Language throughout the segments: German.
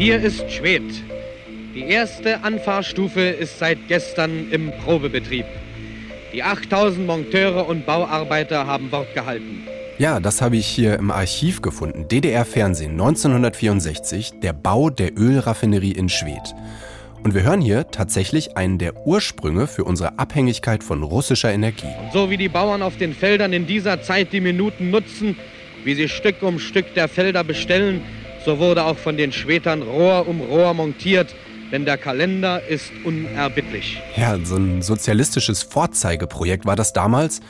Hier ist Schwedt. Die erste Anfahrstufe ist seit gestern im Probebetrieb. Die 8000 Monteure und Bauarbeiter haben Wort gehalten. Ja, das habe ich hier im Archiv gefunden. DDR-Fernsehen 1964, der Bau der Ölraffinerie in Schwedt. Und wir hören hier tatsächlich einen der Ursprünge für unsere Abhängigkeit von russischer Energie. Und so wie die Bauern auf den Feldern in dieser Zeit die Minuten nutzen, wie sie Stück um Stück der Felder bestellen, so wurde auch von den Schwetern Rohr um Rohr montiert, denn der Kalender ist unerbittlich. Ja, so ein sozialistisches Vorzeigeprojekt war das damals.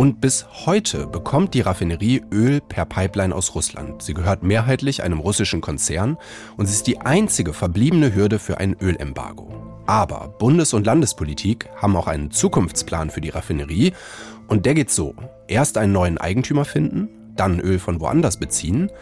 Und bis heute bekommt die Raffinerie Öl per Pipeline aus Russland. Sie gehört mehrheitlich einem russischen Konzern und sie ist die einzige verbliebene Hürde für ein Ölembargo. Aber Bundes- und Landespolitik haben auch einen Zukunftsplan für die Raffinerie und der geht so. Erst einen neuen Eigentümer finden, dann Öl von woanders beziehen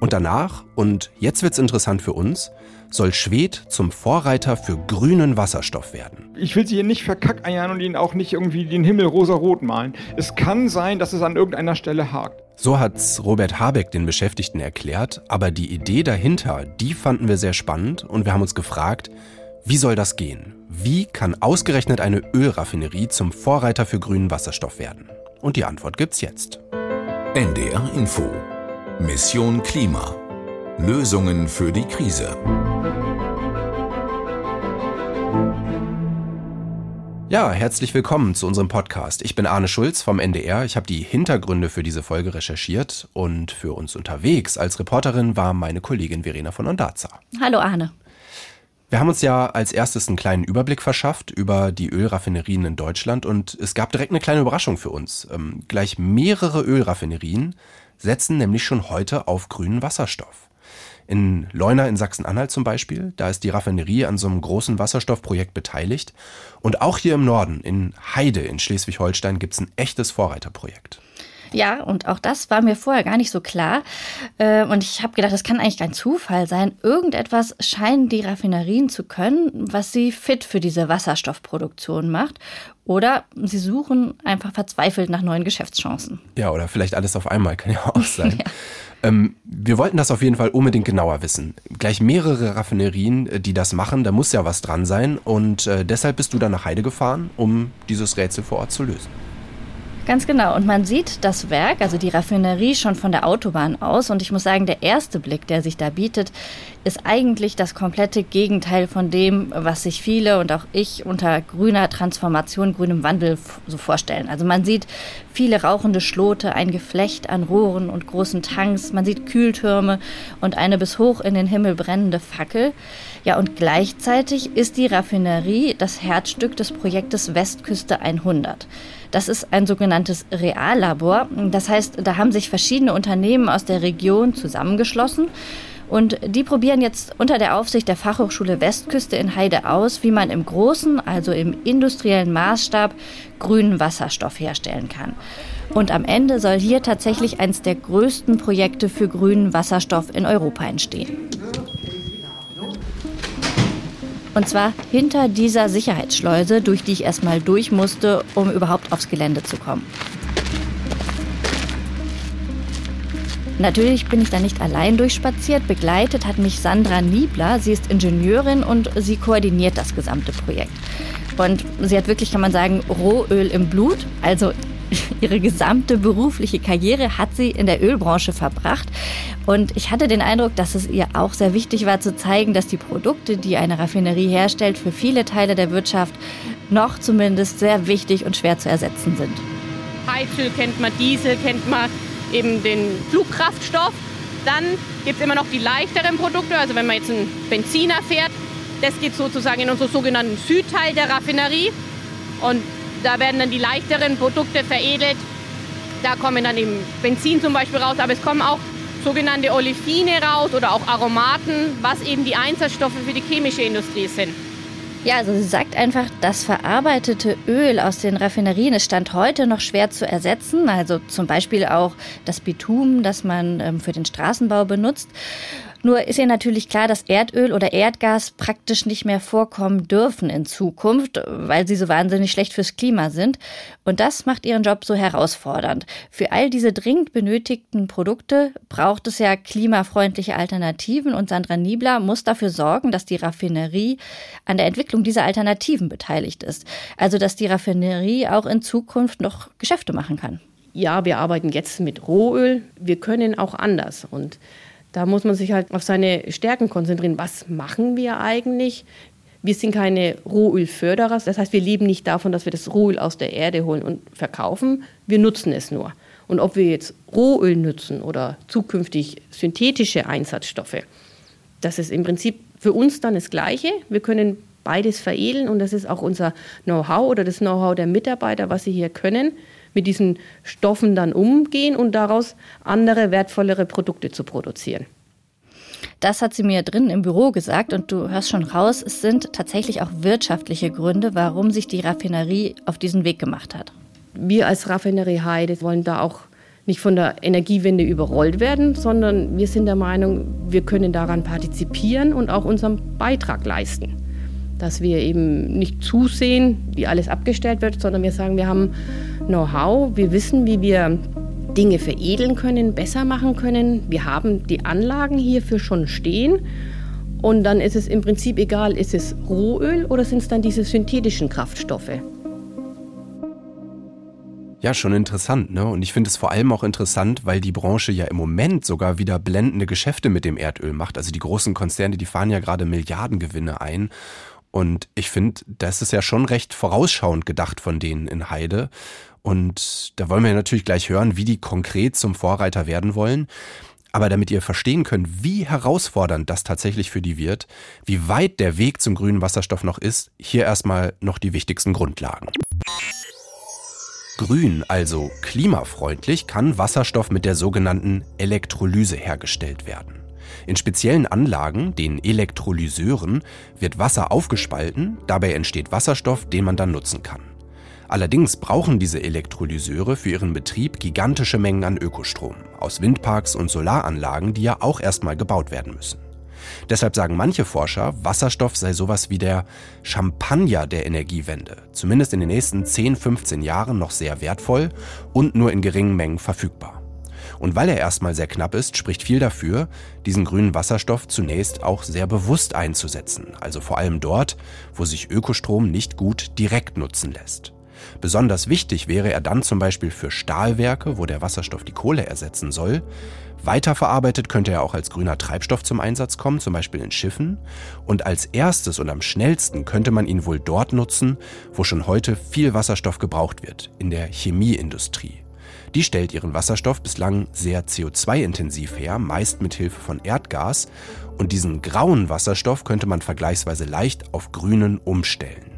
und danach, und jetzt wird's interessant für uns, soll Schwed zum Vorreiter für grünen Wasserstoff werden. Ich will Sie hier nicht verkackeiern und Ihnen auch nicht irgendwie den Himmel rosa-rot malen. Es kann sein, dass es an irgendeiner Stelle hakt. So hat's Robert Habeck den Beschäftigten erklärt, aber die Idee dahinter, die fanden wir sehr spannend und wir haben uns gefragt, wie soll das gehen? Wie kann ausgerechnet eine Ölraffinerie zum Vorreiter für grünen Wasserstoff werden? Und die Antwort gibt's jetzt. NDR Info Mission Klima. Lösungen für die Krise. Ja, herzlich willkommen zu unserem Podcast. Ich bin Arne Schulz vom NDR. Ich habe die Hintergründe für diese Folge recherchiert und für uns unterwegs als Reporterin war meine Kollegin Verena von Ondaza. Hallo Arne. Wir haben uns ja als erstes einen kleinen Überblick verschafft über die Ölraffinerien in Deutschland und es gab direkt eine kleine Überraschung für uns. Ähm, gleich mehrere Ölraffinerien setzen nämlich schon heute auf grünen Wasserstoff. In Leuna in Sachsen-Anhalt zum Beispiel, da ist die Raffinerie an so einem großen Wasserstoffprojekt beteiligt. Und auch hier im Norden, in Heide in Schleswig-Holstein, gibt es ein echtes Vorreiterprojekt. Ja, und auch das war mir vorher gar nicht so klar. Äh, und ich habe gedacht, das kann eigentlich kein Zufall sein. Irgendetwas scheinen die Raffinerien zu können, was sie fit für diese Wasserstoffproduktion macht. Oder sie suchen einfach verzweifelt nach neuen Geschäftschancen. Ja, oder vielleicht alles auf einmal, kann ja auch sein. ja. Ähm, wir wollten das auf jeden Fall unbedingt genauer wissen. Gleich mehrere Raffinerien, äh, die das machen, da muss ja was dran sein. Und äh, deshalb bist du dann nach Heide gefahren, um dieses Rätsel vor Ort zu lösen. Ganz genau. Und man sieht das Werk, also die Raffinerie, schon von der Autobahn aus. Und ich muss sagen, der erste Blick, der sich da bietet, ist eigentlich das komplette Gegenteil von dem, was sich viele und auch ich unter grüner Transformation, grünem Wandel so vorstellen. Also man sieht viele rauchende Schlote, ein Geflecht an Rohren und großen Tanks, man sieht Kühltürme und eine bis hoch in den Himmel brennende Fackel. Ja, und gleichzeitig ist die Raffinerie das Herzstück des Projektes Westküste 100. Das ist ein sogenanntes Reallabor. Das heißt, da haben sich verschiedene Unternehmen aus der Region zusammengeschlossen. Und die probieren jetzt unter der Aufsicht der Fachhochschule Westküste in Heide aus, wie man im großen, also im industriellen Maßstab, grünen Wasserstoff herstellen kann. Und am Ende soll hier tatsächlich eines der größten Projekte für grünen Wasserstoff in Europa entstehen. Und zwar hinter dieser Sicherheitsschleuse, durch die ich erstmal durch musste, um überhaupt aufs Gelände zu kommen. Natürlich bin ich da nicht allein durchspaziert. Begleitet hat mich Sandra Niebler. Sie ist Ingenieurin und sie koordiniert das gesamte Projekt. Und sie hat wirklich, kann man sagen, Rohöl im Blut. Also ihre gesamte berufliche Karriere hat sie in der Ölbranche verbracht. Und ich hatte den Eindruck, dass es ihr auch sehr wichtig war zu zeigen, dass die Produkte, die eine Raffinerie herstellt, für viele Teile der Wirtschaft noch zumindest sehr wichtig und schwer zu ersetzen sind. Heizöl kennt man, Diesel kennt man, eben den Flugkraftstoff. Dann gibt es immer noch die leichteren Produkte, also wenn man jetzt einen Benziner fährt, das geht sozusagen in unseren sogenannten Südteil der Raffinerie. Und da werden dann die leichteren Produkte veredelt. Da kommen dann eben Benzin zum Beispiel raus, aber es kommen auch sogenannte Olefine raus oder auch Aromaten, was eben die Einsatzstoffe für die chemische Industrie sind. Ja, also sie sagt einfach, das verarbeitete Öl aus den Raffinerien ist Stand heute noch schwer zu ersetzen. Also zum Beispiel auch das Bitumen, das man ähm, für den Straßenbau benutzt. Nur ist ihr natürlich klar, dass Erdöl oder Erdgas praktisch nicht mehr vorkommen dürfen in Zukunft, weil sie so wahnsinnig schlecht fürs Klima sind. Und das macht ihren Job so herausfordernd. Für all diese dringend benötigten Produkte braucht es ja klimafreundliche Alternativen und Sandra Niebler muss dafür sorgen, dass die Raffinerie an der Entwicklung dieser Alternativen beteiligt ist. Also dass die Raffinerie auch in Zukunft noch Geschäfte machen kann. Ja, wir arbeiten jetzt mit Rohöl. Wir können auch anders. Und da muss man sich halt auf seine Stärken konzentrieren. Was machen wir eigentlich? Wir sind keine Rohölförderer. Das heißt, wir leben nicht davon, dass wir das Rohöl aus der Erde holen und verkaufen. Wir nutzen es nur. Und ob wir jetzt Rohöl nutzen oder zukünftig synthetische Einsatzstoffe, das ist im Prinzip für uns dann das Gleiche. Wir können beides veredeln und das ist auch unser Know-how oder das Know-how der Mitarbeiter, was sie hier können mit diesen Stoffen dann umgehen und daraus andere wertvollere Produkte zu produzieren. Das hat sie mir drin im Büro gesagt und du hörst schon raus, es sind tatsächlich auch wirtschaftliche Gründe, warum sich die Raffinerie auf diesen Weg gemacht hat. Wir als Raffinerie Heide wollen da auch nicht von der Energiewende überrollt werden, sondern wir sind der Meinung, wir können daran partizipieren und auch unseren Beitrag leisten dass wir eben nicht zusehen, wie alles abgestellt wird, sondern wir sagen, wir haben Know-how, wir wissen, wie wir Dinge veredeln können, besser machen können. Wir haben die Anlagen hierfür schon stehen. Und dann ist es im Prinzip egal, ist es Rohöl oder sind es dann diese synthetischen Kraftstoffe? Ja, schon interessant, ne? Und ich finde es vor allem auch interessant, weil die Branche ja im Moment sogar wieder blendende Geschäfte mit dem Erdöl macht. Also die großen Konzerne, die fahren ja gerade Milliardengewinne ein. Und ich finde, das ist ja schon recht vorausschauend gedacht von denen in Heide. Und da wollen wir natürlich gleich hören, wie die konkret zum Vorreiter werden wollen. Aber damit ihr verstehen könnt, wie herausfordernd das tatsächlich für die wird, wie weit der Weg zum grünen Wasserstoff noch ist, hier erstmal noch die wichtigsten Grundlagen. Grün, also klimafreundlich, kann Wasserstoff mit der sogenannten Elektrolyse hergestellt werden. In speziellen Anlagen, den Elektrolyseuren, wird Wasser aufgespalten, dabei entsteht Wasserstoff, den man dann nutzen kann. Allerdings brauchen diese Elektrolyseure für ihren Betrieb gigantische Mengen an Ökostrom aus Windparks und Solaranlagen, die ja auch erstmal gebaut werden müssen. Deshalb sagen manche Forscher, Wasserstoff sei sowas wie der Champagner der Energiewende, zumindest in den nächsten 10, 15 Jahren noch sehr wertvoll und nur in geringen Mengen verfügbar. Und weil er erstmal sehr knapp ist, spricht viel dafür, diesen grünen Wasserstoff zunächst auch sehr bewusst einzusetzen, also vor allem dort, wo sich Ökostrom nicht gut direkt nutzen lässt. Besonders wichtig wäre er dann zum Beispiel für Stahlwerke, wo der Wasserstoff die Kohle ersetzen soll. Weiterverarbeitet könnte er auch als grüner Treibstoff zum Einsatz kommen, zum Beispiel in Schiffen. Und als erstes und am schnellsten könnte man ihn wohl dort nutzen, wo schon heute viel Wasserstoff gebraucht wird, in der Chemieindustrie. Die stellt ihren Wasserstoff bislang sehr CO2-intensiv her, meist mit Hilfe von Erdgas, und diesen grauen Wasserstoff könnte man vergleichsweise leicht auf grünen umstellen.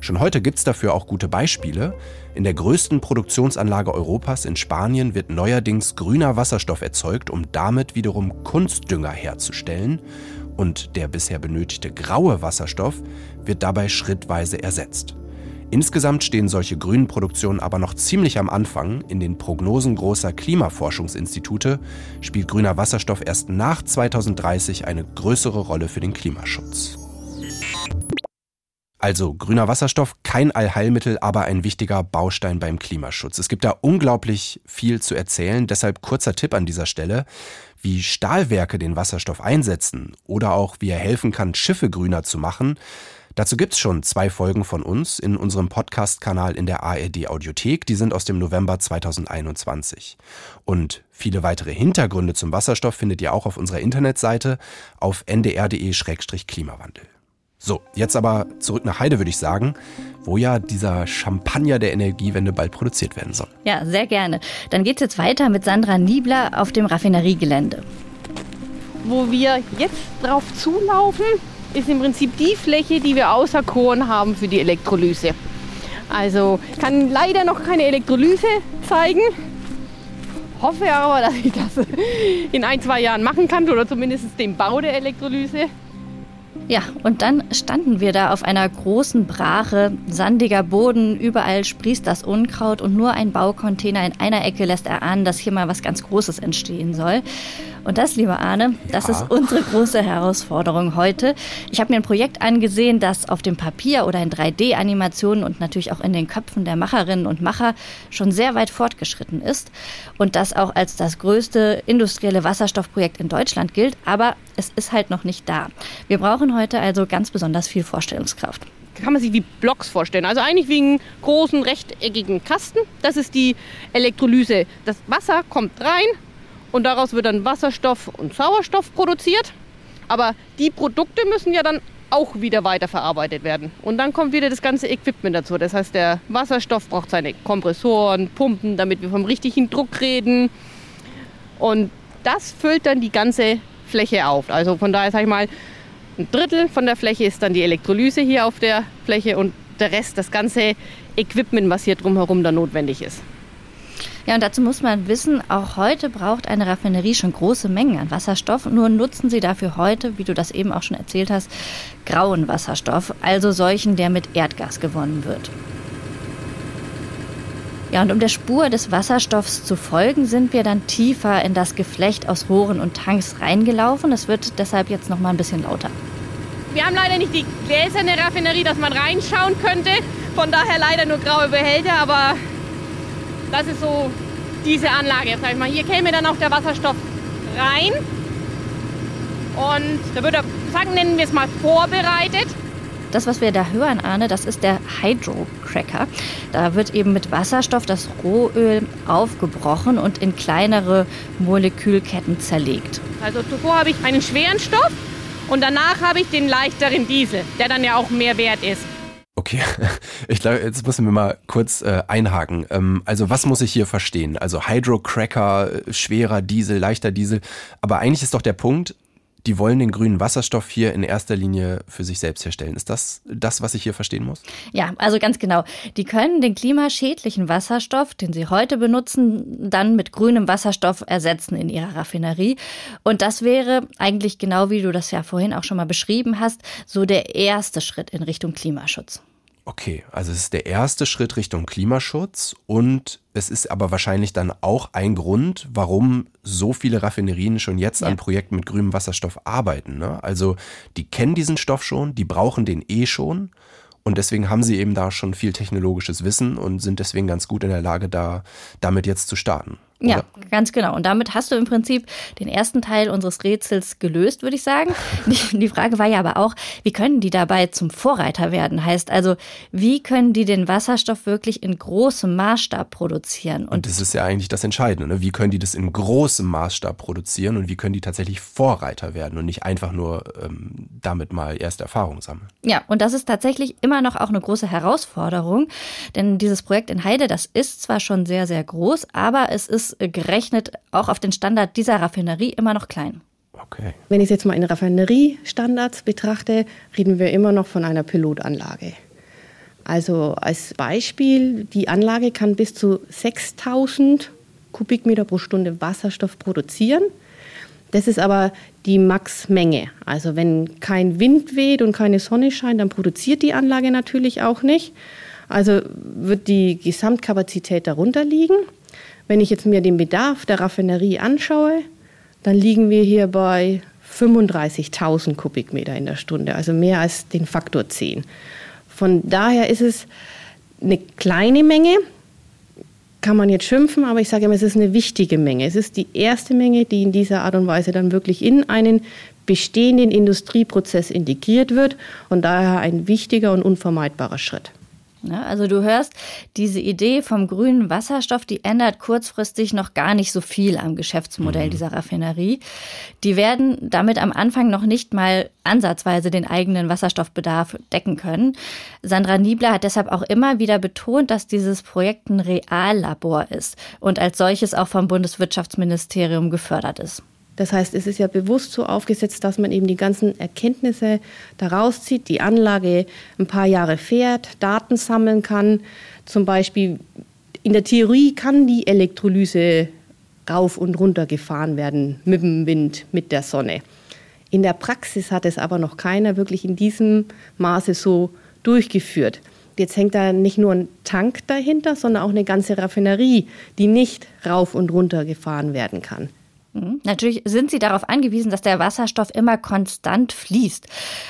Schon heute gibt es dafür auch gute Beispiele. In der größten Produktionsanlage Europas in Spanien wird neuerdings grüner Wasserstoff erzeugt, um damit wiederum Kunstdünger herzustellen. Und der bisher benötigte graue Wasserstoff wird dabei schrittweise ersetzt. Insgesamt stehen solche grünen Produktionen aber noch ziemlich am Anfang. In den Prognosen großer Klimaforschungsinstitute spielt grüner Wasserstoff erst nach 2030 eine größere Rolle für den Klimaschutz. Also grüner Wasserstoff, kein Allheilmittel, aber ein wichtiger Baustein beim Klimaschutz. Es gibt da unglaublich viel zu erzählen, deshalb kurzer Tipp an dieser Stelle, wie Stahlwerke den Wasserstoff einsetzen oder auch wie er helfen kann, Schiffe grüner zu machen. Dazu gibt's schon zwei Folgen von uns in unserem Podcast-Kanal in der ARD Audiothek. Die sind aus dem November 2021. Und viele weitere Hintergründe zum Wasserstoff findet ihr auch auf unserer Internetseite auf ndr.de-klimawandel. So, jetzt aber zurück nach Heide, würde ich sagen, wo ja dieser Champagner der Energiewende bald produziert werden soll. Ja, sehr gerne. Dann geht's jetzt weiter mit Sandra Niebler auf dem Raffineriegelände. Wo wir jetzt drauf zulaufen, ist im Prinzip die Fläche, die wir auserkoren haben für die Elektrolyse. Also ich kann leider noch keine Elektrolyse zeigen. Hoffe aber, dass ich das in ein, zwei Jahren machen kann oder zumindest den Bau der Elektrolyse. Ja, und dann standen wir da auf einer großen Brache, sandiger Boden, überall sprießt das Unkraut und nur ein Baucontainer in einer Ecke lässt erahnen, dass hier mal was ganz Großes entstehen soll. Und das, liebe Arne, das ja. ist unsere große Herausforderung heute. Ich habe mir ein Projekt angesehen, das auf dem Papier oder in 3D-Animationen und natürlich auch in den Köpfen der Macherinnen und Macher schon sehr weit fortgeschritten ist und das auch als das größte industrielle Wasserstoffprojekt in Deutschland gilt. Aber es ist halt noch nicht da. Wir brauchen heute also ganz besonders viel Vorstellungskraft kann man sich wie Blocks vorstellen. Also eigentlich wie einen großen rechteckigen Kasten. Das ist die Elektrolyse. Das Wasser kommt rein und daraus wird dann Wasserstoff und Sauerstoff produziert. Aber die Produkte müssen ja dann auch wieder weiterverarbeitet werden. Und dann kommt wieder das ganze Equipment dazu. Das heißt, der Wasserstoff braucht seine Kompressoren, Pumpen, damit wir vom richtigen Druck reden. Und das füllt dann die ganze Fläche auf. Also von daher sage ich mal, ein Drittel von der Fläche ist dann die Elektrolyse hier auf der Fläche und der Rest, das ganze Equipment, was hier drumherum dann notwendig ist. Ja, und dazu muss man wissen, auch heute braucht eine Raffinerie schon große Mengen an Wasserstoff. Nur nutzen sie dafür heute, wie du das eben auch schon erzählt hast, grauen Wasserstoff, also solchen, der mit Erdgas gewonnen wird. Ja, und um der Spur des Wasserstoffs zu folgen, sind wir dann tiefer in das Geflecht aus Rohren und Tanks reingelaufen. Es wird deshalb jetzt noch mal ein bisschen lauter. Wir haben leider nicht die gläserne Raffinerie, dass man reinschauen könnte. Von daher leider nur graue Behälter, aber das ist so diese Anlage. Sag ich mal. Hier käme dann auch der Wasserstoff rein. Und da würde sagen, nennen wir es mal vorbereitet. Das, was wir da hören, Arne, das ist der Hydrocracker. Da wird eben mit Wasserstoff das Rohöl aufgebrochen und in kleinere Molekülketten zerlegt. Also zuvor habe ich einen schweren Stoff und danach habe ich den leichteren Diesel, der dann ja auch mehr wert ist. Okay, ich glaube, jetzt müssen wir mal kurz äh, einhaken. Ähm, also was muss ich hier verstehen? Also Hydrocracker, schwerer Diesel, leichter Diesel. Aber eigentlich ist doch der Punkt, die wollen den grünen Wasserstoff hier in erster Linie für sich selbst herstellen. Ist das das, was ich hier verstehen muss? Ja, also ganz genau. Die können den klimaschädlichen Wasserstoff, den sie heute benutzen, dann mit grünem Wasserstoff ersetzen in ihrer Raffinerie. Und das wäre eigentlich genau wie du das ja vorhin auch schon mal beschrieben hast, so der erste Schritt in Richtung Klimaschutz. Okay, also es ist der erste Schritt Richtung Klimaschutz und es ist aber wahrscheinlich dann auch ein Grund, warum so viele Raffinerien schon jetzt ja. an Projekten mit grünem Wasserstoff arbeiten. Ne? Also die kennen diesen Stoff schon, die brauchen den eh schon und deswegen haben sie eben da schon viel technologisches Wissen und sind deswegen ganz gut in der Lage, da damit jetzt zu starten. Oder? Ja, ganz genau. Und damit hast du im Prinzip den ersten Teil unseres Rätsels gelöst, würde ich sagen. Die, die, Frage war ja aber auch, wie können die dabei zum Vorreiter werden? Heißt also, wie können die den Wasserstoff wirklich in großem Maßstab produzieren? Und, und das ist ja eigentlich das Entscheidende. Ne? Wie können die das in großem Maßstab produzieren und wie können die tatsächlich Vorreiter werden und nicht einfach nur ähm, damit mal erste Erfahrung sammeln? Ja, und das ist tatsächlich immer noch auch eine große Herausforderung, denn dieses Projekt in Heide, das ist zwar schon sehr, sehr groß, aber es ist gerechnet auch auf den Standard dieser Raffinerie immer noch klein. Okay. Wenn ich jetzt mal in Raffineriestandards betrachte, reden wir immer noch von einer Pilotanlage. Also als Beispiel, die Anlage kann bis zu 6000 Kubikmeter pro Stunde Wasserstoff produzieren. Das ist aber die Maxmenge. Also wenn kein Wind weht und keine Sonne scheint, dann produziert die Anlage natürlich auch nicht. Also wird die Gesamtkapazität darunter liegen. Wenn ich jetzt mir den Bedarf der Raffinerie anschaue, dann liegen wir hier bei 35.000 Kubikmeter in der Stunde, also mehr als den Faktor 10. Von daher ist es eine kleine Menge, kann man jetzt schimpfen, aber ich sage immer, es ist eine wichtige Menge. Es ist die erste Menge, die in dieser Art und Weise dann wirklich in einen bestehenden Industrieprozess integriert wird und daher ein wichtiger und unvermeidbarer Schritt. Ne? Also du hörst, diese Idee vom grünen Wasserstoff, die ändert kurzfristig noch gar nicht so viel am Geschäftsmodell mhm. dieser Raffinerie. Die werden damit am Anfang noch nicht mal ansatzweise den eigenen Wasserstoffbedarf decken können. Sandra Niebler hat deshalb auch immer wieder betont, dass dieses Projekt ein Reallabor ist und als solches auch vom Bundeswirtschaftsministerium gefördert ist. Das heißt, es ist ja bewusst so aufgesetzt, dass man eben die ganzen Erkenntnisse daraus zieht, die Anlage ein paar Jahre fährt, Daten sammeln kann. Zum Beispiel in der Theorie kann die Elektrolyse rauf und runter gefahren werden mit dem Wind, mit der Sonne. In der Praxis hat es aber noch keiner wirklich in diesem Maße so durchgeführt. Jetzt hängt da nicht nur ein Tank dahinter, sondern auch eine ganze Raffinerie, die nicht rauf und runter gefahren werden kann. Mhm. Natürlich sind sie darauf angewiesen, dass der Wasserstoff immer konstant fließt.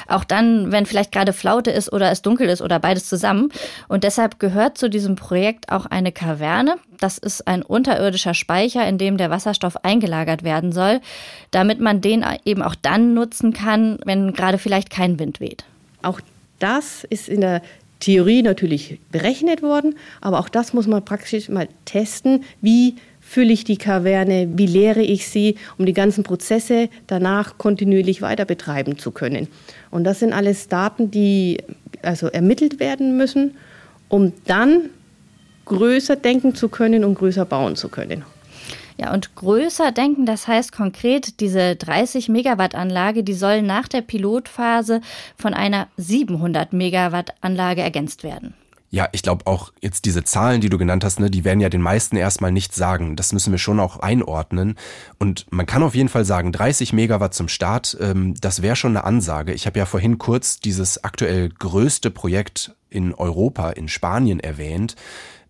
Auch dann, wenn vielleicht gerade Flaute ist oder es dunkel ist oder beides zusammen. Und deshalb gehört zu diesem Projekt auch eine Kaverne. Das ist ein unterirdischer Speicher, in dem der Wasserstoff eingelagert werden soll, damit man den eben auch dann nutzen kann, wenn gerade vielleicht kein Wind weht. Auch das ist in der Theorie natürlich berechnet worden, aber auch das muss man praktisch mal testen, wie fülle ich die Kaverne, wie leere ich sie, um die ganzen Prozesse danach kontinuierlich weiter betreiben zu können. Und das sind alles Daten, die also ermittelt werden müssen, um dann größer denken zu können und größer bauen zu können. Ja, und größer denken, das heißt konkret, diese 30 Megawatt Anlage, die soll nach der Pilotphase von einer 700 Megawatt Anlage ergänzt werden. Ja, ich glaube auch jetzt diese Zahlen, die du genannt hast, ne, die werden ja den meisten erstmal nichts sagen. Das müssen wir schon auch einordnen. Und man kann auf jeden Fall sagen, 30 Megawatt zum Start, ähm, das wäre schon eine Ansage. Ich habe ja vorhin kurz dieses aktuell größte Projekt in Europa, in Spanien erwähnt.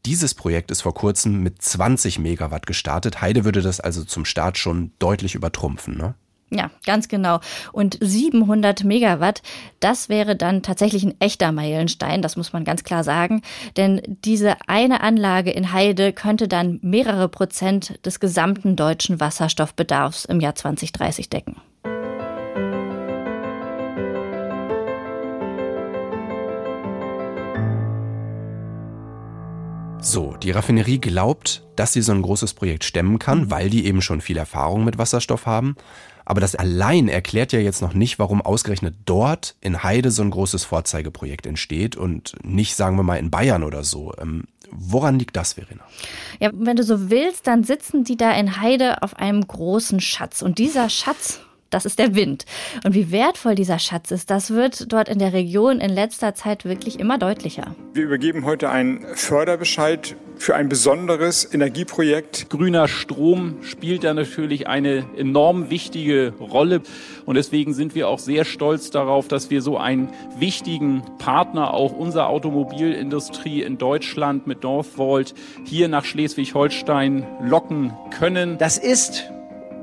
Dieses Projekt ist vor kurzem mit 20 Megawatt gestartet. Heide würde das also zum Start schon deutlich übertrumpfen, ne? Ja, ganz genau. Und 700 Megawatt, das wäre dann tatsächlich ein echter Meilenstein, das muss man ganz klar sagen. Denn diese eine Anlage in Heide könnte dann mehrere Prozent des gesamten deutschen Wasserstoffbedarfs im Jahr 2030 decken. So, die Raffinerie glaubt, dass sie so ein großes Projekt stemmen kann, weil die eben schon viel Erfahrung mit Wasserstoff haben. Aber das allein erklärt ja jetzt noch nicht, warum ausgerechnet dort in Heide so ein großes Vorzeigeprojekt entsteht und nicht, sagen wir mal, in Bayern oder so. Ähm, woran liegt das, Verena? Ja, wenn du so willst, dann sitzen die da in Heide auf einem großen Schatz. Und dieser Schatz, das ist der Wind. Und wie wertvoll dieser Schatz ist, das wird dort in der Region in letzter Zeit wirklich immer deutlicher. Wir übergeben heute einen Förderbescheid für ein besonderes Energieprojekt. Grüner Strom spielt da natürlich eine enorm wichtige Rolle. Und deswegen sind wir auch sehr stolz darauf, dass wir so einen wichtigen Partner auch unserer Automobilindustrie in Deutschland mit Northvolt hier nach Schleswig-Holstein locken können. Das ist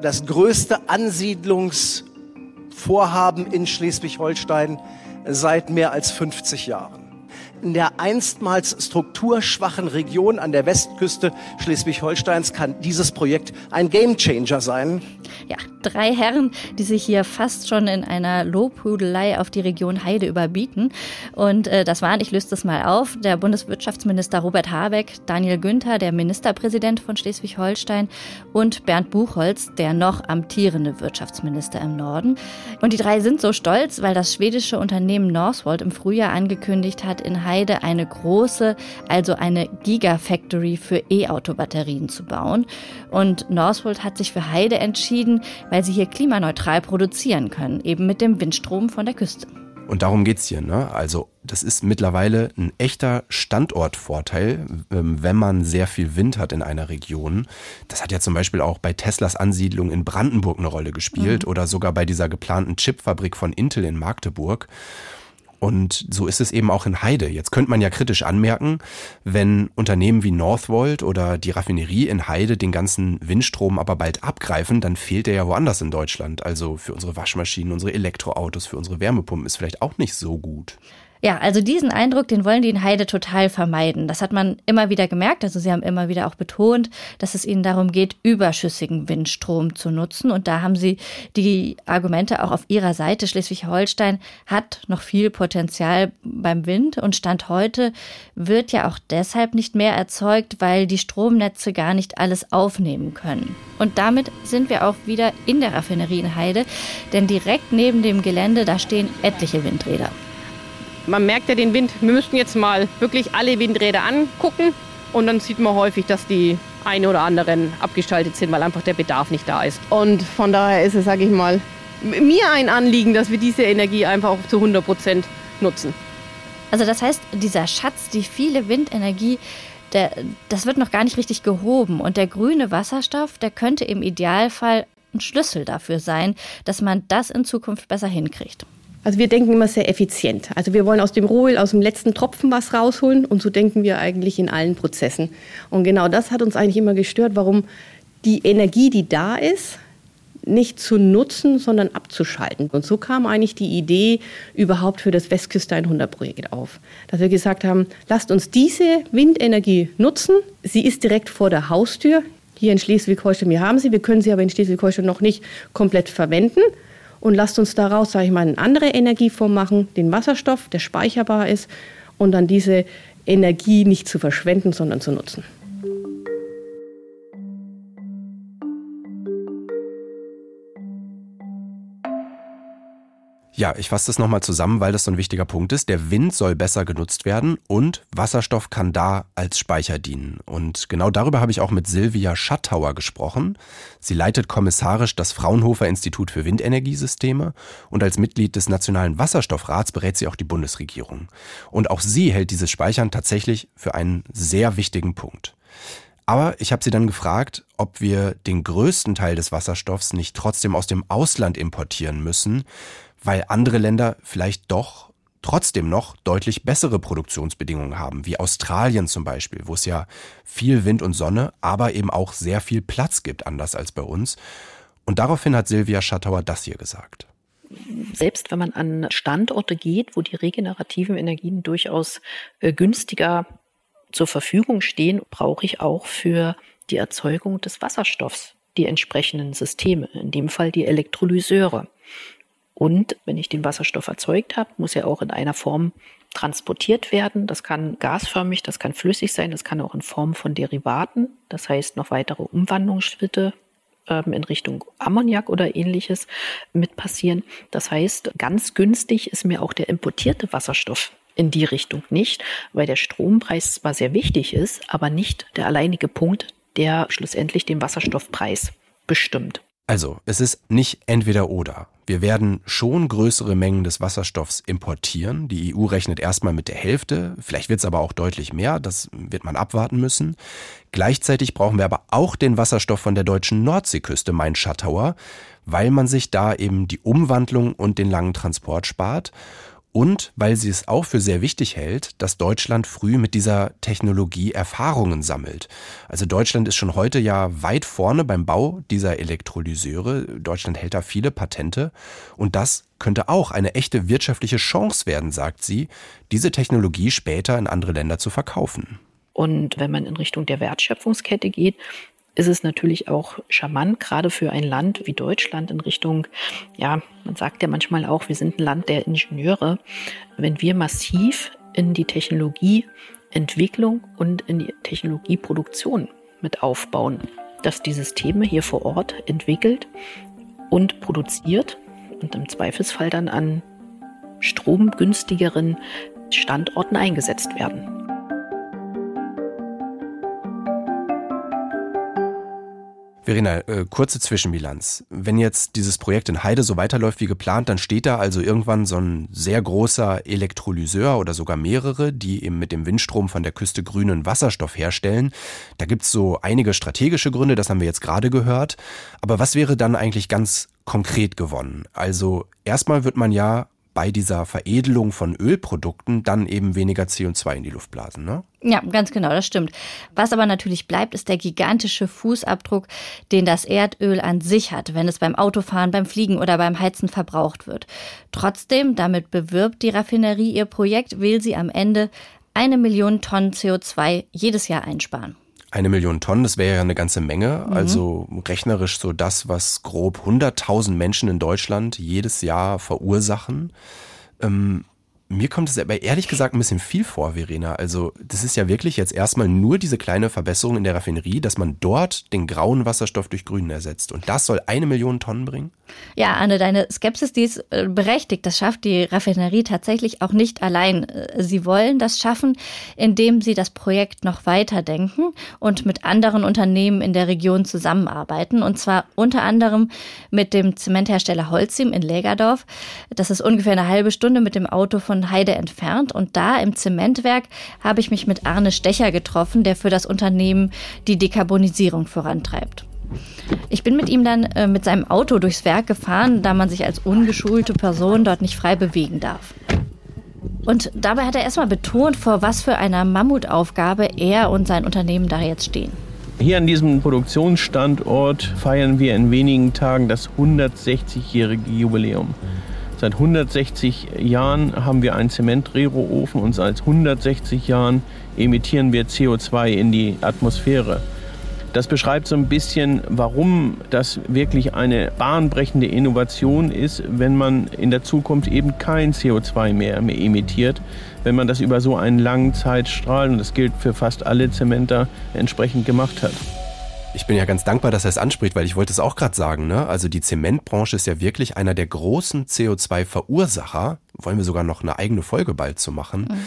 das größte Ansiedlungsvorhaben in Schleswig-Holstein seit mehr als 50 Jahren in der einstmals strukturschwachen Region an der Westküste Schleswig-Holsteins kann dieses Projekt ein Gamechanger sein. Ja, drei Herren, die sich hier fast schon in einer Lobhudelei auf die Region Heide überbieten. Und äh, das waren, ich löse das mal auf, der Bundeswirtschaftsminister Robert Habeck, Daniel Günther, der Ministerpräsident von Schleswig-Holstein und Bernd Buchholz, der noch amtierende Wirtschaftsminister im Norden. Und die drei sind so stolz, weil das schwedische Unternehmen Northvolt im Frühjahr angekündigt hat, in Heide eine große, also eine Gigafactory für E-Auto-Batterien zu bauen. Und Northvolt hat sich für Heide entschieden, weil sie hier klimaneutral produzieren können, eben mit dem Windstrom von der Küste. Und darum geht es hier. Ne? Also das ist mittlerweile ein echter Standortvorteil, ähm, wenn man sehr viel Wind hat in einer Region. Das hat ja zum Beispiel auch bei Teslas Ansiedlung in Brandenburg eine Rolle gespielt mhm. oder sogar bei dieser geplanten Chipfabrik von Intel in Magdeburg. Und so ist es eben auch in Heide. Jetzt könnte man ja kritisch anmerken, wenn Unternehmen wie Northvolt oder die Raffinerie in Heide den ganzen Windstrom aber bald abgreifen, dann fehlt er ja woanders in Deutschland. Also für unsere Waschmaschinen, unsere Elektroautos, für unsere Wärmepumpen ist vielleicht auch nicht so gut. Ja, also diesen Eindruck, den wollen die in Heide total vermeiden. Das hat man immer wieder gemerkt. Also sie haben immer wieder auch betont, dass es ihnen darum geht, überschüssigen Windstrom zu nutzen. Und da haben sie die Argumente auch auf ihrer Seite. Schleswig-Holstein hat noch viel Potenzial beim Wind und Stand heute wird ja auch deshalb nicht mehr erzeugt, weil die Stromnetze gar nicht alles aufnehmen können. Und damit sind wir auch wieder in der Raffinerie in Heide, denn direkt neben dem Gelände, da stehen etliche Windräder. Man merkt ja den Wind. Wir müssten jetzt mal wirklich alle Windräder angucken und dann sieht man häufig, dass die eine oder anderen abgeschaltet sind, weil einfach der Bedarf nicht da ist. Und von daher ist es, sage ich mal, mir ein Anliegen, dass wir diese Energie einfach auch zu 100 Prozent nutzen. Also das heißt, dieser Schatz, die viele Windenergie, der, das wird noch gar nicht richtig gehoben. Und der grüne Wasserstoff, der könnte im Idealfall ein Schlüssel dafür sein, dass man das in Zukunft besser hinkriegt. Also wir denken immer sehr effizient. Also wir wollen aus dem Rohöl, aus dem letzten Tropfen was rausholen und so denken wir eigentlich in allen Prozessen. Und genau das hat uns eigentlich immer gestört, warum die Energie, die da ist, nicht zu nutzen, sondern abzuschalten. Und so kam eigentlich die Idee überhaupt für das Westküste 100 Projekt auf. Dass wir gesagt haben, lasst uns diese Windenergie nutzen. Sie ist direkt vor der Haustür. Hier in Schleswig-Holstein, wir haben sie, wir können sie aber in Schleswig-Holstein noch nicht komplett verwenden und lasst uns daraus, sage ich mal, eine andere Energieform machen, den Wasserstoff, der speicherbar ist und dann diese Energie nicht zu verschwenden, sondern zu nutzen. Ja, ich fasse das nochmal zusammen, weil das so ein wichtiger Punkt ist. Der Wind soll besser genutzt werden und Wasserstoff kann da als Speicher dienen. Und genau darüber habe ich auch mit Silvia Schattauer gesprochen. Sie leitet kommissarisch das Fraunhofer Institut für Windenergiesysteme und als Mitglied des Nationalen Wasserstoffrats berät sie auch die Bundesregierung. Und auch sie hält dieses Speichern tatsächlich für einen sehr wichtigen Punkt. Aber ich habe sie dann gefragt, ob wir den größten Teil des Wasserstoffs nicht trotzdem aus dem Ausland importieren müssen, weil andere Länder vielleicht doch trotzdem noch deutlich bessere Produktionsbedingungen haben, wie Australien zum Beispiel, wo es ja viel Wind und Sonne, aber eben auch sehr viel Platz gibt, anders als bei uns. Und daraufhin hat Silvia Schattauer das hier gesagt. Selbst wenn man an Standorte geht, wo die regenerativen Energien durchaus äh, günstiger zur Verfügung stehen, brauche ich auch für die Erzeugung des Wasserstoffs die entsprechenden Systeme, in dem Fall die Elektrolyseure. Und wenn ich den Wasserstoff erzeugt habe, muss er auch in einer Form transportiert werden. Das kann gasförmig, das kann flüssig sein, das kann auch in Form von Derivaten, das heißt noch weitere Umwandlungsschritte ähm, in Richtung Ammoniak oder ähnliches mit passieren. Das heißt, ganz günstig ist mir auch der importierte Wasserstoff in die Richtung nicht, weil der Strompreis zwar sehr wichtig ist, aber nicht der alleinige Punkt, der schlussendlich den Wasserstoffpreis bestimmt. Also, es ist nicht entweder oder. Wir werden schon größere Mengen des Wasserstoffs importieren. Die EU rechnet erstmal mit der Hälfte, vielleicht wird es aber auch deutlich mehr, das wird man abwarten müssen. Gleichzeitig brauchen wir aber auch den Wasserstoff von der deutschen Nordseeküste, mein Schattauer, weil man sich da eben die Umwandlung und den langen Transport spart und weil sie es auch für sehr wichtig hält, dass Deutschland früh mit dieser Technologie Erfahrungen sammelt. Also Deutschland ist schon heute ja weit vorne beim Bau dieser Elektrolyseure. Deutschland hält da viele Patente und das könnte auch eine echte wirtschaftliche Chance werden, sagt sie, diese Technologie später in andere Länder zu verkaufen. Und wenn man in Richtung der Wertschöpfungskette geht, ist es natürlich auch charmant, gerade für ein Land wie Deutschland in Richtung, ja, man sagt ja manchmal auch, wir sind ein Land der Ingenieure, wenn wir massiv in die Technologieentwicklung und in die Technologieproduktion mit aufbauen, dass die Systeme hier vor Ort entwickelt und produziert und im Zweifelsfall dann an stromgünstigeren Standorten eingesetzt werden. Verena, äh, kurze Zwischenbilanz. Wenn jetzt dieses Projekt in Heide so weiterläuft wie geplant, dann steht da also irgendwann so ein sehr großer Elektrolyseur oder sogar mehrere, die eben mit dem Windstrom von der Küste grünen Wasserstoff herstellen. Da gibt's so einige strategische Gründe, das haben wir jetzt gerade gehört. Aber was wäre dann eigentlich ganz konkret gewonnen? Also erstmal wird man ja bei dieser Veredelung von Ölprodukten dann eben weniger CO2 in die Luft blasen, ne? Ja, ganz genau, das stimmt. Was aber natürlich bleibt, ist der gigantische Fußabdruck, den das Erdöl an sich hat, wenn es beim Autofahren, beim Fliegen oder beim Heizen verbraucht wird. Trotzdem, damit bewirbt die Raffinerie ihr Projekt, will sie am Ende eine Million Tonnen CO2 jedes Jahr einsparen. Eine Million Tonnen, das wäre ja eine ganze Menge. Mhm. Also rechnerisch so das, was grob 100.000 Menschen in Deutschland jedes Jahr verursachen. Ähm, mir kommt es aber ehrlich gesagt ein bisschen viel vor, Verena. Also, das ist ja wirklich jetzt erstmal nur diese kleine Verbesserung in der Raffinerie, dass man dort den grauen Wasserstoff durch grünen ersetzt. Und das soll eine Million Tonnen bringen? Ja, Anne, deine Skepsis, die ist äh, berechtigt. Das schafft die Raffinerie tatsächlich auch nicht allein. Äh, sie wollen das schaffen, indem sie das Projekt noch weiterdenken und mit anderen Unternehmen in der Region zusammenarbeiten. Und zwar unter anderem mit dem Zementhersteller Holcim in Lägerdorf. Das ist ungefähr eine halbe Stunde mit dem Auto von Heide entfernt und da im Zementwerk habe ich mich mit Arne Stecher getroffen, der für das Unternehmen die Dekarbonisierung vorantreibt. Ich bin mit ihm dann äh, mit seinem Auto durchs Werk gefahren, da man sich als ungeschulte Person dort nicht frei bewegen darf. Und dabei hat er erstmal betont, vor was für einer Mammutaufgabe er und sein Unternehmen da jetzt stehen. Hier an diesem Produktionsstandort feiern wir in wenigen Tagen das 160-jährige Jubiläum. Seit 160 Jahren haben wir einen Zementrehroofen und seit 160 Jahren emittieren wir CO2 in die Atmosphäre. Das beschreibt so ein bisschen, warum das wirklich eine bahnbrechende Innovation ist, wenn man in der Zukunft eben kein CO2 mehr, mehr emittiert, wenn man das über so einen langen Zeitstrahl, und das gilt für fast alle Zementer, entsprechend gemacht hat. Ich bin ja ganz dankbar, dass er es anspricht, weil ich wollte es auch gerade sagen. Ne? Also die Zementbranche ist ja wirklich einer der großen CO2-Verursacher. Wollen wir sogar noch eine eigene Folge bald zu machen. Mhm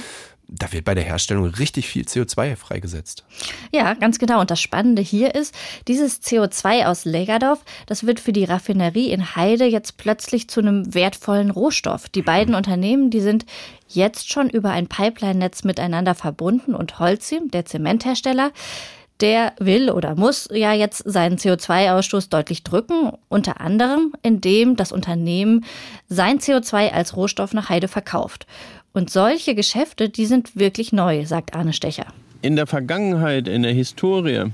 da wird bei der Herstellung richtig viel CO2 freigesetzt. Ja, ganz genau. Und das Spannende hier ist, dieses CO2 aus Legerdorf, das wird für die Raffinerie in Heide jetzt plötzlich zu einem wertvollen Rohstoff. Die beiden Unternehmen, die sind jetzt schon über ein Pipeline-Netz miteinander verbunden und Holcim, der Zementhersteller, der will oder muss ja jetzt seinen CO2-Ausstoß deutlich drücken, unter anderem indem das Unternehmen sein CO2 als Rohstoff nach Heide verkauft. Und solche Geschäfte, die sind wirklich neu, sagt Arne Stecher. In der Vergangenheit, in der Historie,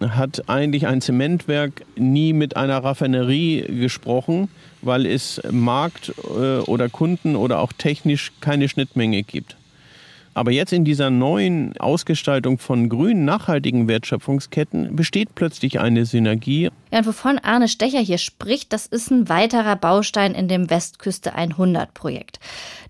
hat eigentlich ein Zementwerk nie mit einer Raffinerie gesprochen, weil es Markt äh, oder Kunden oder auch technisch keine Schnittmenge gibt. Aber jetzt in dieser neuen Ausgestaltung von grünen, nachhaltigen Wertschöpfungsketten besteht plötzlich eine Synergie. Ja, und wovon Arne Stecher hier spricht, das ist ein weiterer Baustein in dem Westküste 100 Projekt.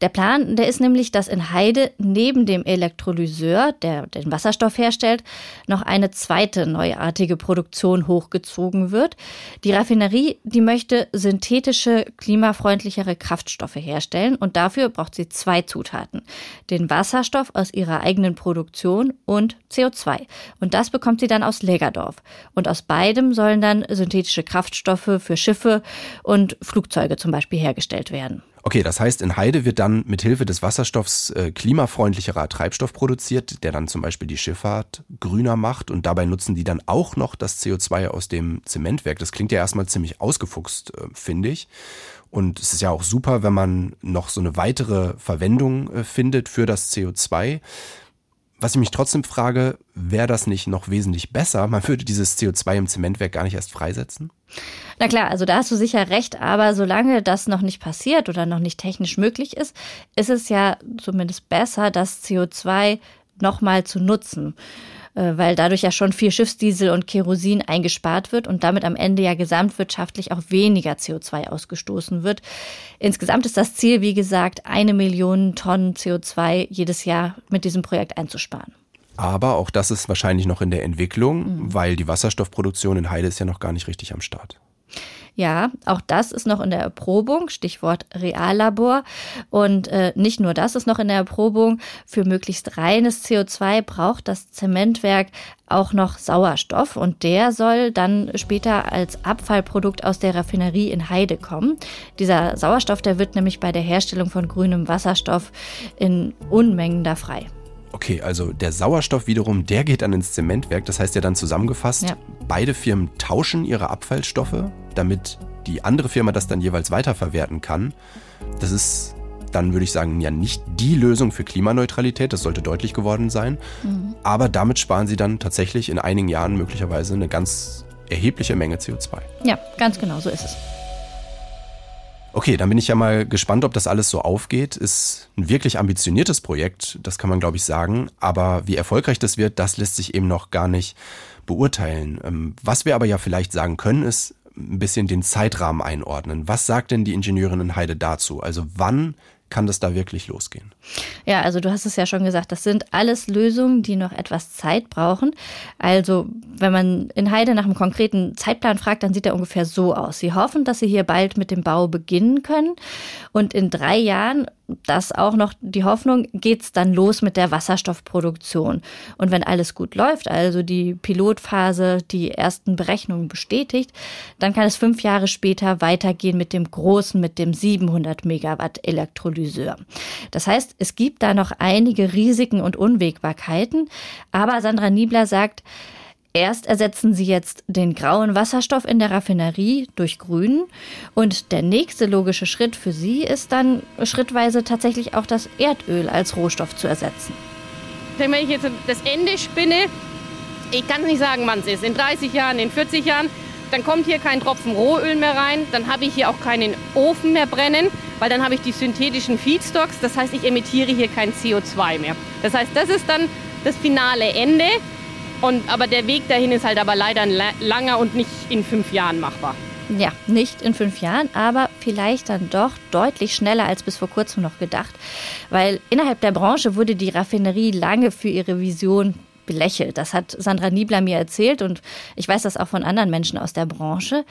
Der Plan, der ist nämlich, dass in Heide neben dem Elektrolyseur, der den Wasserstoff herstellt, noch eine zweite neuartige Produktion hochgezogen wird. Die Raffinerie, die möchte synthetische, klimafreundlichere Kraftstoffe herstellen und dafür braucht sie zwei Zutaten. Den Wasserstoff aus ihrer eigenen Produktion und CO2. Und das bekommt sie dann aus Lägerdorf. Und aus beidem sollen dann synthetische Kraftstoffe für Schiffe und Flugzeuge zum Beispiel hergestellt werden. Okay, das heißt, in Heide wird dann mit Hilfe des Wasserstoffs äh, klimafreundlicherer Treibstoff produziert, der dann zum Beispiel die Schifffahrt grüner macht und dabei nutzen die dann auch noch das CO2 aus dem Zementwerk. Das klingt ja erstmal ziemlich ausgefuchst, äh, finde ich. Und es ist ja auch super, wenn man noch so eine weitere Verwendung äh, findet für das CO2. Was ich mich trotzdem frage, wäre das nicht noch wesentlich besser? Man würde dieses CO2 im Zementwerk gar nicht erst freisetzen? Na klar, also da hast du sicher recht, aber solange das noch nicht passiert oder noch nicht technisch möglich ist, ist es ja zumindest besser, das CO2 nochmal zu nutzen. Äh, weil dadurch ja schon viel Schiffsdiesel und Kerosin eingespart wird und damit am Ende ja gesamtwirtschaftlich auch weniger CO2 ausgestoßen wird. Insgesamt ist das Ziel, wie gesagt, eine Million Tonnen CO2 jedes Jahr mit diesem Projekt einzusparen. Aber auch das ist wahrscheinlich noch in der Entwicklung, mhm. weil die Wasserstoffproduktion in Heide ist ja noch gar nicht richtig am Start. Ja, auch das ist noch in der Erprobung, Stichwort Reallabor. Und äh, nicht nur das ist noch in der Erprobung. Für möglichst reines CO2 braucht das Zementwerk auch noch Sauerstoff und der soll dann später als Abfallprodukt aus der Raffinerie in Heide kommen. Dieser Sauerstoff, der wird nämlich bei der Herstellung von grünem Wasserstoff in Unmengen da frei. Okay, also der Sauerstoff wiederum, der geht dann ins Zementwerk. Das heißt ja dann zusammengefasst, ja. beide Firmen tauschen ihre Abfallstoffe, damit die andere Firma das dann jeweils weiterverwerten kann. Das ist dann, würde ich sagen, ja nicht die Lösung für Klimaneutralität. Das sollte deutlich geworden sein. Mhm. Aber damit sparen sie dann tatsächlich in einigen Jahren möglicherweise eine ganz erhebliche Menge CO2. Ja, ganz genau, so ist es. Okay, dann bin ich ja mal gespannt, ob das alles so aufgeht. Ist ein wirklich ambitioniertes Projekt, das kann man, glaube ich, sagen. Aber wie erfolgreich das wird, das lässt sich eben noch gar nicht beurteilen. Ähm, was wir aber ja vielleicht sagen können, ist ein bisschen den Zeitrahmen einordnen. Was sagt denn die Ingenieurin in Heide dazu? Also wann kann das da wirklich losgehen? Ja, also du hast es ja schon gesagt, das sind alles Lösungen, die noch etwas Zeit brauchen. Also wenn man in Heide nach einem konkreten Zeitplan fragt, dann sieht er ungefähr so aus. Sie hoffen, dass sie hier bald mit dem Bau beginnen können und in drei Jahren das auch noch die Hoffnung, geht's dann los mit der Wasserstoffproduktion. Und wenn alles gut läuft, also die Pilotphase die ersten Berechnungen bestätigt, dann kann es fünf Jahre später weitergehen mit dem großen, mit dem 700 Megawatt Elektrolyseur. Das heißt, es gibt da noch einige Risiken und Unwägbarkeiten. Aber Sandra Niebler sagt, Erst ersetzen sie jetzt den grauen Wasserstoff in der Raffinerie durch grünen und der nächste logische Schritt für sie ist dann schrittweise tatsächlich auch das Erdöl als Rohstoff zu ersetzen. Wenn ich jetzt das Ende spinne, ich kann nicht sagen, wann es ist, in 30 Jahren, in 40 Jahren, dann kommt hier kein Tropfen Rohöl mehr rein, dann habe ich hier auch keinen Ofen mehr brennen, weil dann habe ich die synthetischen Feedstocks, das heißt, ich emittiere hier kein CO2 mehr. Das heißt, das ist dann das finale Ende. Und, aber der Weg dahin ist halt aber leider ein langer und nicht in fünf Jahren machbar. Ja, nicht in fünf Jahren, aber vielleicht dann doch deutlich schneller als bis vor kurzem noch gedacht, weil innerhalb der Branche wurde die Raffinerie lange für ihre Vision belächelt. Das hat Sandra Niebler mir erzählt und ich weiß das auch von anderen Menschen aus der Branche.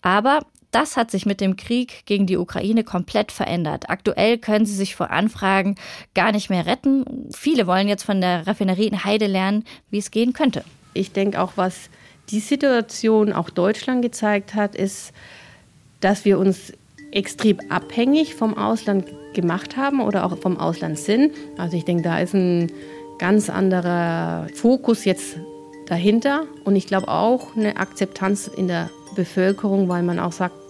Aber das hat sich mit dem Krieg gegen die Ukraine komplett verändert. Aktuell können sie sich vor Anfragen gar nicht mehr retten. Viele wollen jetzt von der Raffinerie in Heide lernen, wie es gehen könnte. Ich denke auch, was die Situation auch Deutschland gezeigt hat, ist, dass wir uns extrem abhängig vom Ausland gemacht haben oder auch vom Ausland sind. Also ich denke, da ist ein ganz anderer Fokus jetzt dahinter und ich glaube auch eine Akzeptanz in der Bevölkerung, weil man auch sagt,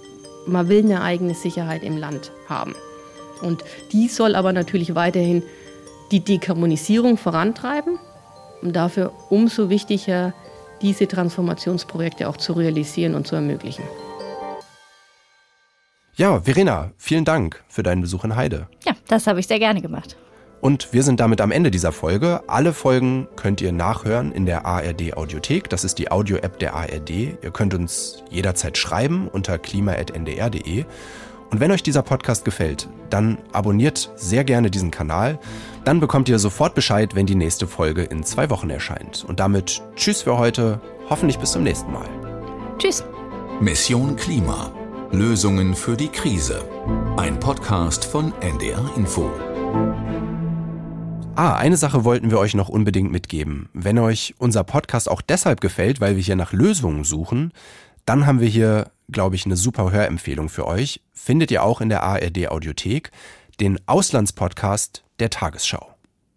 man will eine eigene Sicherheit im Land haben. Und die soll aber natürlich weiterhin die Dekarbonisierung vorantreiben und dafür umso wichtiger, diese Transformationsprojekte auch zu realisieren und zu ermöglichen. Ja, Verena, vielen Dank für deinen Besuch in Heide. Ja, das habe ich sehr gerne gemacht. Und wir sind damit am Ende dieser Folge. Alle Folgen könnt ihr nachhören in der ARD Audiothek. Das ist die Audio-App der ARD. Ihr könnt uns jederzeit schreiben unter klima.ndr.de. Und wenn euch dieser Podcast gefällt, dann abonniert sehr gerne diesen Kanal. Dann bekommt ihr sofort Bescheid, wenn die nächste Folge in zwei Wochen erscheint. Und damit Tschüss für heute. Hoffentlich bis zum nächsten Mal. Tschüss. Mission Klima. Lösungen für die Krise. Ein Podcast von NDR Info. Ah, eine Sache wollten wir euch noch unbedingt mitgeben. Wenn euch unser Podcast auch deshalb gefällt, weil wir hier nach Lösungen suchen, dann haben wir hier, glaube ich, eine super Hörempfehlung für euch. Findet ihr auch in der ARD Audiothek den Auslandspodcast der Tagesschau.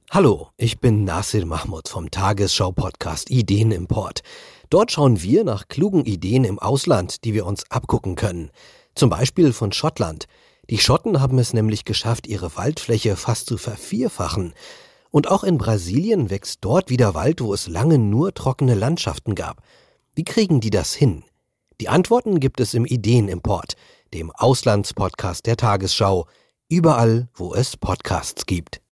Hallo, ich bin Nasir Mahmoud vom Tagesschau-Podcast Ideenimport. Dort schauen wir nach klugen Ideen im Ausland, die wir uns abgucken können. Zum Beispiel von Schottland. Die Schotten haben es nämlich geschafft, ihre Waldfläche fast zu vervierfachen. Und auch in Brasilien wächst dort wieder Wald, wo es lange nur trockene Landschaften gab. Wie kriegen die das hin? Die Antworten gibt es im Ideenimport, dem Auslandspodcast der Tagesschau, überall, wo es Podcasts gibt.